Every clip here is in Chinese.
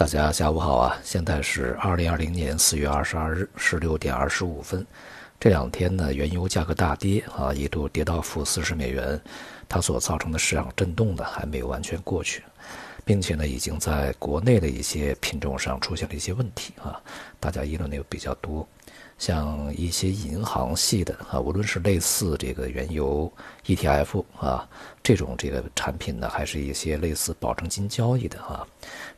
大家下午好啊！现在是二零二零年四月二十二日十六点二十五分。这两天呢，原油价格大跌啊，一度跌到负四十美元，它所造成的市场震动呢还没有完全过去，并且呢，已经在国内的一些品种上出现了一些问题啊，大家议论的又比较多。像一些银行系的啊，无论是类似这个原油 ETF 啊这种这个产品呢，还是一些类似保证金交易的啊，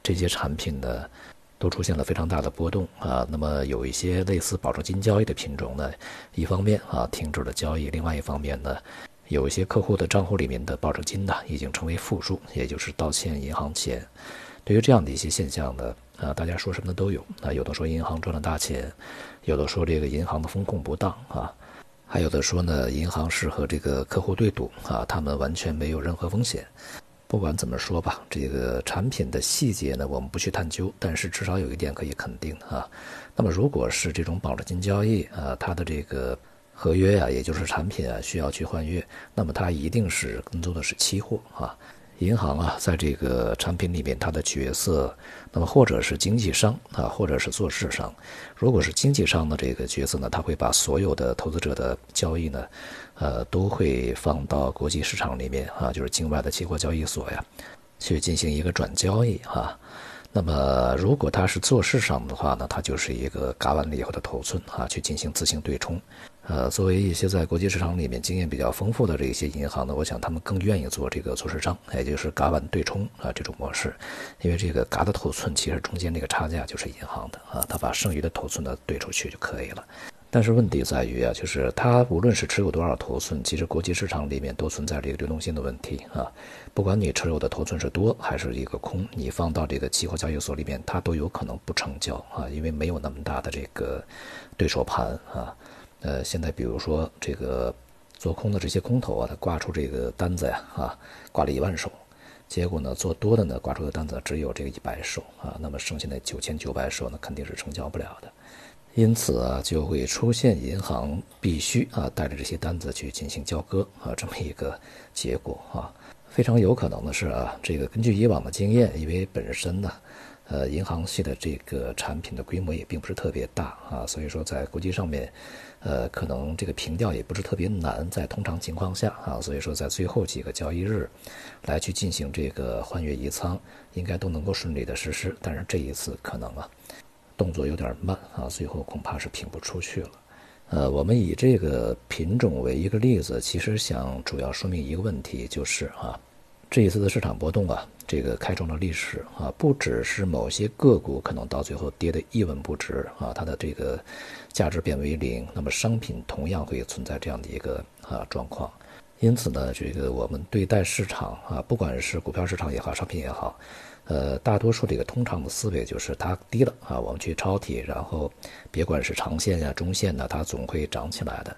这些产品呢，都出现了非常大的波动啊。那么有一些类似保证金交易的品种呢，一方面啊停止了交易，另外一方面呢，有一些客户的账户里面的保证金呢已经成为负数，也就是倒欠银行钱。对于这样的一些现象呢，啊，大家说什么的都有啊，有的说银行赚了大钱，有的说这个银行的风控不当啊，还有的说呢，银行是和这个客户对赌啊，他们完全没有任何风险。不管怎么说吧，这个产品的细节呢，我们不去探究，但是至少有一点可以肯定啊。那么如果是这种保证金交易啊，它的这个合约呀，也就是产品啊，需要去换月，那么它一定是跟踪的是期货啊。银行啊，在这个产品里面，它的角色，那么或者是经纪商啊，或者是做市商。如果是经纪商的这个角色呢，他会把所有的投资者的交易呢，呃，都会放到国际市场里面啊，就是境外的期货交易所呀，去进行一个转交易哈。那么，如果他是做市商的话呢，他就是一个嘎完了以后的头寸啊，去进行自行对冲。呃，作为一些在国际市场里面经验比较丰富的这些银行呢，我想他们更愿意做这个做市账，也就是嘎完对冲啊这种模式，因为这个嘎的头寸其实中间那个差价就是银行的啊，他把剩余的头寸呢对出去就可以了。但是问题在于啊，就是他无论是持有多少头寸，其实国际市场里面都存在这个流动性的问题啊。不管你持有的头寸是多还是一个空，你放到这个期货交易所里面，它都有可能不成交啊，因为没有那么大的这个对手盘啊。呃，现在比如说这个做空的这些空头啊，他挂出这个单子呀，啊，挂了一万手，结果呢，做多的呢，挂出的单子只有这个一百手啊，那么剩下的九千九百手呢，肯定是成交不了的，因此啊，就会出现银行必须啊带着这些单子去进行交割啊这么一个结果啊，非常有可能的是啊，这个根据以往的经验，因为本身呢。呃，银行系的这个产品的规模也并不是特别大啊，所以说在国际上面，呃，可能这个平调也不是特别难，在通常情况下啊，所以说在最后几个交易日，来去进行这个换月移仓，应该都能够顺利的实施。但是这一次可能啊，动作有点慢啊，最后恐怕是平不出去了。呃，我们以这个品种为一个例子，其实想主要说明一个问题，就是啊。这一次的市场波动啊，这个开创了历史啊，不只是某些个股可能到最后跌得一文不值啊，它的这个价值变为零，那么商品同样会存在这样的一个啊状况。因此呢，这个我们对待市场啊，不管是股票市场也好，商品也好，呃，大多数这个通常的思维就是它低了啊，我们去抄底，然后别管是长线呀、中线呢，它总会涨起来的。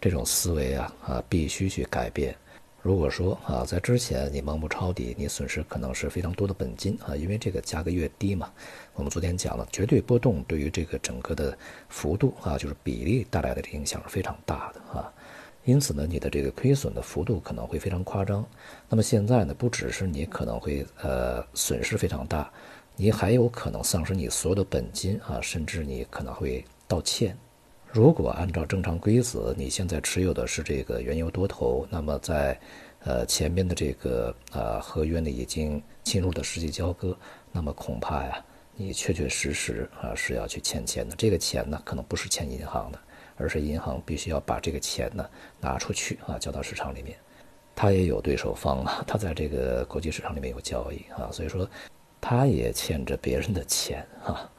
这种思维啊啊，必须去改变。如果说啊，在之前你盲目抄底，你损失可能是非常多的本金啊，因为这个价格越低嘛，我们昨天讲了，绝对波动对于这个整个的幅度啊，就是比例带来的影响是非常大的啊，因此呢，你的这个亏损的幅度可能会非常夸张。那么现在呢，不只是你可能会呃损失非常大，你还有可能丧失你所有的本金啊，甚至你可能会道歉。如果按照正常规则，你现在持有的是这个原油多头，那么在，呃前面的这个呃合约呢已经进入的实际交割，那么恐怕呀，你确确实实啊是要去欠钱的。这个钱呢可能不是欠银行的，而是银行必须要把这个钱呢拿出去啊交到市场里面。他也有对手方啊，他在这个国际市场里面有交易啊，所以说他也欠着别人的钱啊。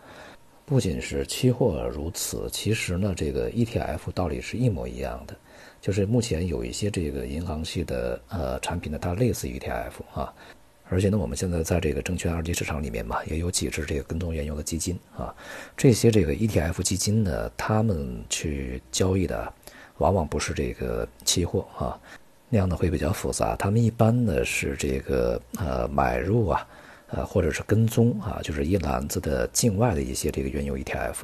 不仅是期货如此，其实呢，这个 ETF 道理是一模一样的，就是目前有一些这个银行系的呃产品呢，它类似于 ETF 啊，而且呢，我们现在在这个证券二级市场里面嘛，也有几只这个跟踪原油的基金啊，这些这个 ETF 基金呢，他们去交易的往往不是这个期货啊，那样呢会比较复杂，他们一般呢是这个呃买入啊。呃，或者是跟踪啊，就是一篮子的境外的一些这个原油 ETF，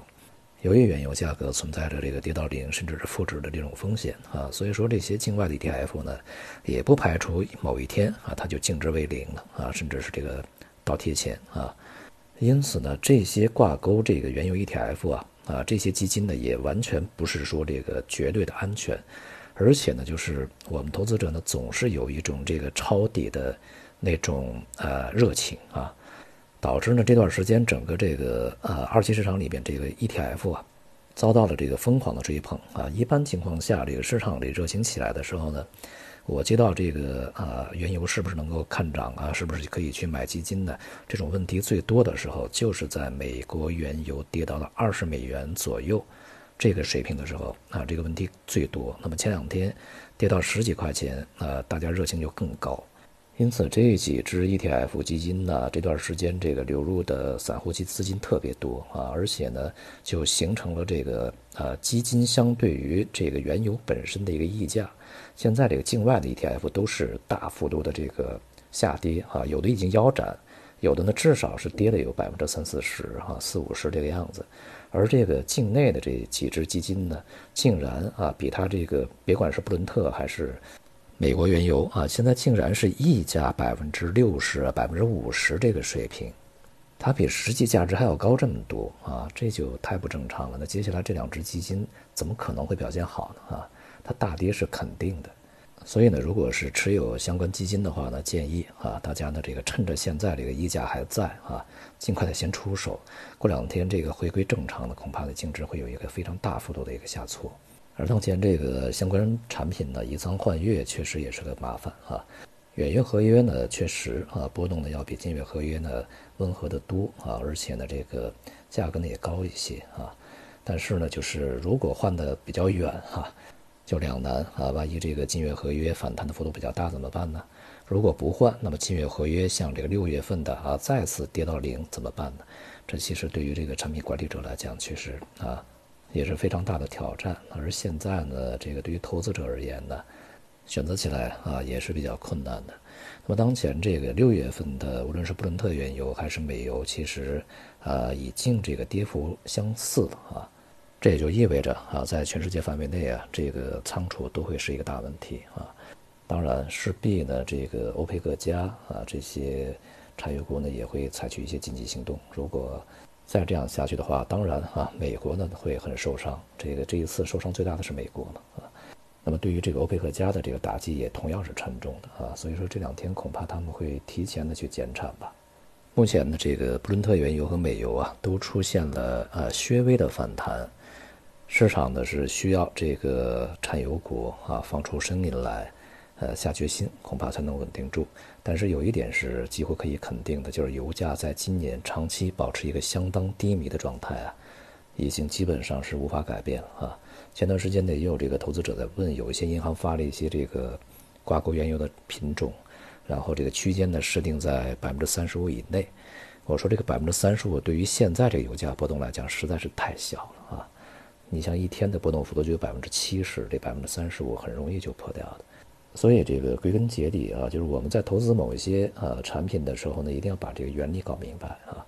由于原油价格存在着这个跌到零甚至是负值的这种风险啊，所以说这些境外的 ETF 呢，也不排除某一天啊，它就净值为零了啊，甚至是这个倒贴钱啊。因此呢，这些挂钩这个原油 ETF 啊啊这些基金呢，也完全不是说这个绝对的安全，而且呢，就是我们投资者呢总是有一种这个抄底的那种呃热情啊，导致呢这段时间整个这个呃二级市场里边这个 ETF 啊遭到了这个疯狂的追捧啊。一般情况下，这个市场里热情起来的时候呢。我接到这个啊，原油是不是能够看涨啊？是不是可以去买基金呢？这种问题最多的时候，就是在美国原油跌到了二十美元左右这个水平的时候啊，这个问题最多。那么前两天跌到十几块钱啊，大家热情就更高。因此这几只 ETF 基金呢，这段时间这个流入的散户基资金特别多啊，而且呢，就形成了这个呃基金相对于这个原油本身的一个溢价。现在这个境外的 ETF 都是大幅度的这个下跌啊，有的已经腰斩，有的呢至少是跌了有百分之三四十哈四五十这个样子，而这个境内的这几只基金呢，竟然啊比它这个别管是布伦特还是美国原油啊，现在竟然是溢价百分之六十百分之五十这个水平，它比实际价值还要高这么多啊，这就太不正常了。那接下来这两只基金怎么可能会表现好呢啊？它大跌是肯定的，所以呢，如果是持有相关基金的话呢，建议啊大家呢这个趁着现在这个溢价还在啊，尽快的先出手。过两天这个回归正常的，恐怕呢净值会有一个非常大幅度的一个下挫。而当前这个相关产品呢以仓换月确实也是个麻烦啊。远月合约呢确实啊波动呢要比近月合约呢温和的多啊，而且呢这个价格呢也高一些啊。但是呢就是如果换的比较远哈。就两难啊！万一这个近月合约反弹的幅度比较大怎么办呢？如果不换，那么近月合约像这个六月份的啊再次跌到零怎么办呢？这其实对于这个产品管理者来讲，确实啊也是非常大的挑战。而现在呢，这个对于投资者而言呢，选择起来啊也是比较困难的。那么当前这个六月份的，无论是布伦特原油还是美油，其实啊已经这个跌幅相似了啊。这也就意味着啊，在全世界范围内啊，这个仓储都会是一个大问题啊。当然，势必呢，这个欧佩克加啊这些产油国呢也会采取一些紧急行动。如果再这样下去的话，当然啊，美国呢会很受伤。这个这一次受伤最大的是美国嘛啊。那么对于这个欧佩克加的这个打击也同样是沉重的啊。所以说这两天恐怕他们会提前的去减产吧。目前呢，这个布伦特原油和美油啊都出现了呃略微的反弹。市场呢是需要这个产油国啊放出声音来，呃下决心，恐怕才能稳定住。但是有一点是几乎可以肯定的，就是油价在今年长期保持一个相当低迷的状态啊，已经基本上是无法改变了啊。前段时间呢也有这个投资者在问，有一些银行发了一些这个挂钩原油的品种，然后这个区间呢设定在百分之三十五以内。我说这个百分之三十五对于现在这个油价波动来讲实在是太小了啊。你像一天的波动幅度就有百分之七十，这百分之三十五很容易就破掉的。所以这个归根结底啊，就是我们在投资某一些呃产品的时候呢，一定要把这个原理搞明白啊，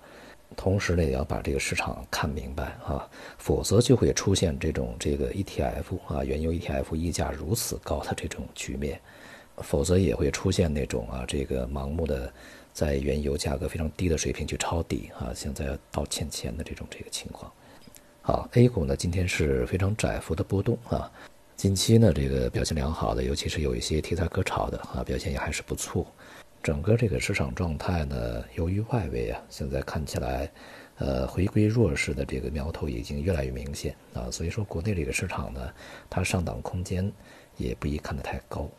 同时呢也要把这个市场看明白啊，否则就会出现这种这个 ETF 啊，原油 ETF 溢价如此高的这种局面，否则也会出现那种啊这个盲目的在原油价格非常低的水平去抄底啊，现在到欠钱的这种这个情况。好，A 股呢今天是非常窄幅的波动啊，近期呢这个表现良好的，尤其是有一些题材可炒的啊，表现也还是不错。整个这个市场状态呢，由于外围啊现在看起来，呃回归弱势的这个苗头已经越来越明显啊，所以说国内这个市场呢，它上档空间也不宜看得太高，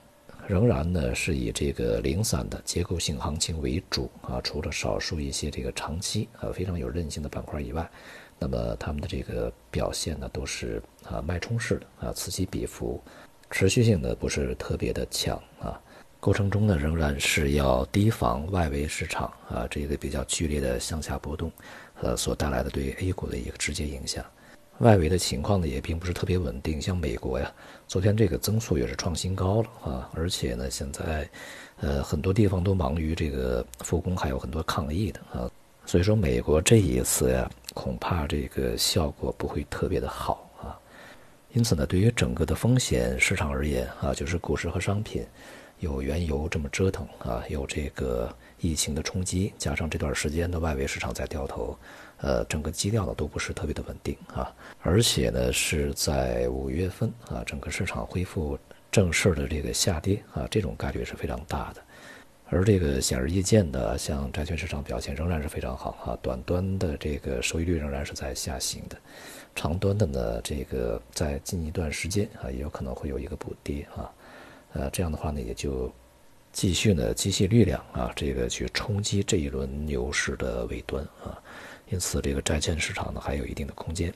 仍然呢是以这个零散的结构性行情为主啊，除了少数一些这个长期啊非常有韧性的板块以外。那么他们的这个表现呢，都是啊脉冲式的啊此起彼伏，持续性的不是特别的强啊。过程中呢，仍然是要提防外围市场啊这个比较剧烈的向下波动，呃所带来的对 A 股的一个直接影响。外围的情况呢，也并不是特别稳定。像美国呀，昨天这个增速也是创新高了啊，而且呢，现在呃很多地方都忙于这个复工，还有很多抗疫的啊。所以说，美国这一次呀，恐怕这个效果不会特别的好啊。因此呢，对于整个的风险市场而言啊，就是股市和商品，有原油这么折腾啊，有这个疫情的冲击，加上这段时间的外围市场在掉头，呃，整个基调呢都不是特别的稳定啊。而且呢是在五月份啊，整个市场恢复正式的这个下跌啊，这种概率是非常大的。而这个显而易见的，像债券市场表现仍然是非常好啊，短端的这个收益率仍然是在下行的，长端的呢，这个在近一段时间啊，也有可能会有一个补跌啊。呃，这样的话呢，也就继续呢积蓄力量啊，这个去冲击这一轮牛市的尾端啊，因此这个债券市场呢还有一定的空间。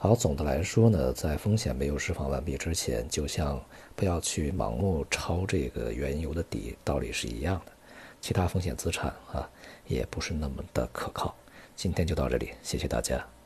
好，总的来说呢，在风险没有释放完毕之前，就像不要去盲目抄这个原油的底，道理是一样的。其他风险资产啊，也不是那么的可靠。今天就到这里，谢谢大家。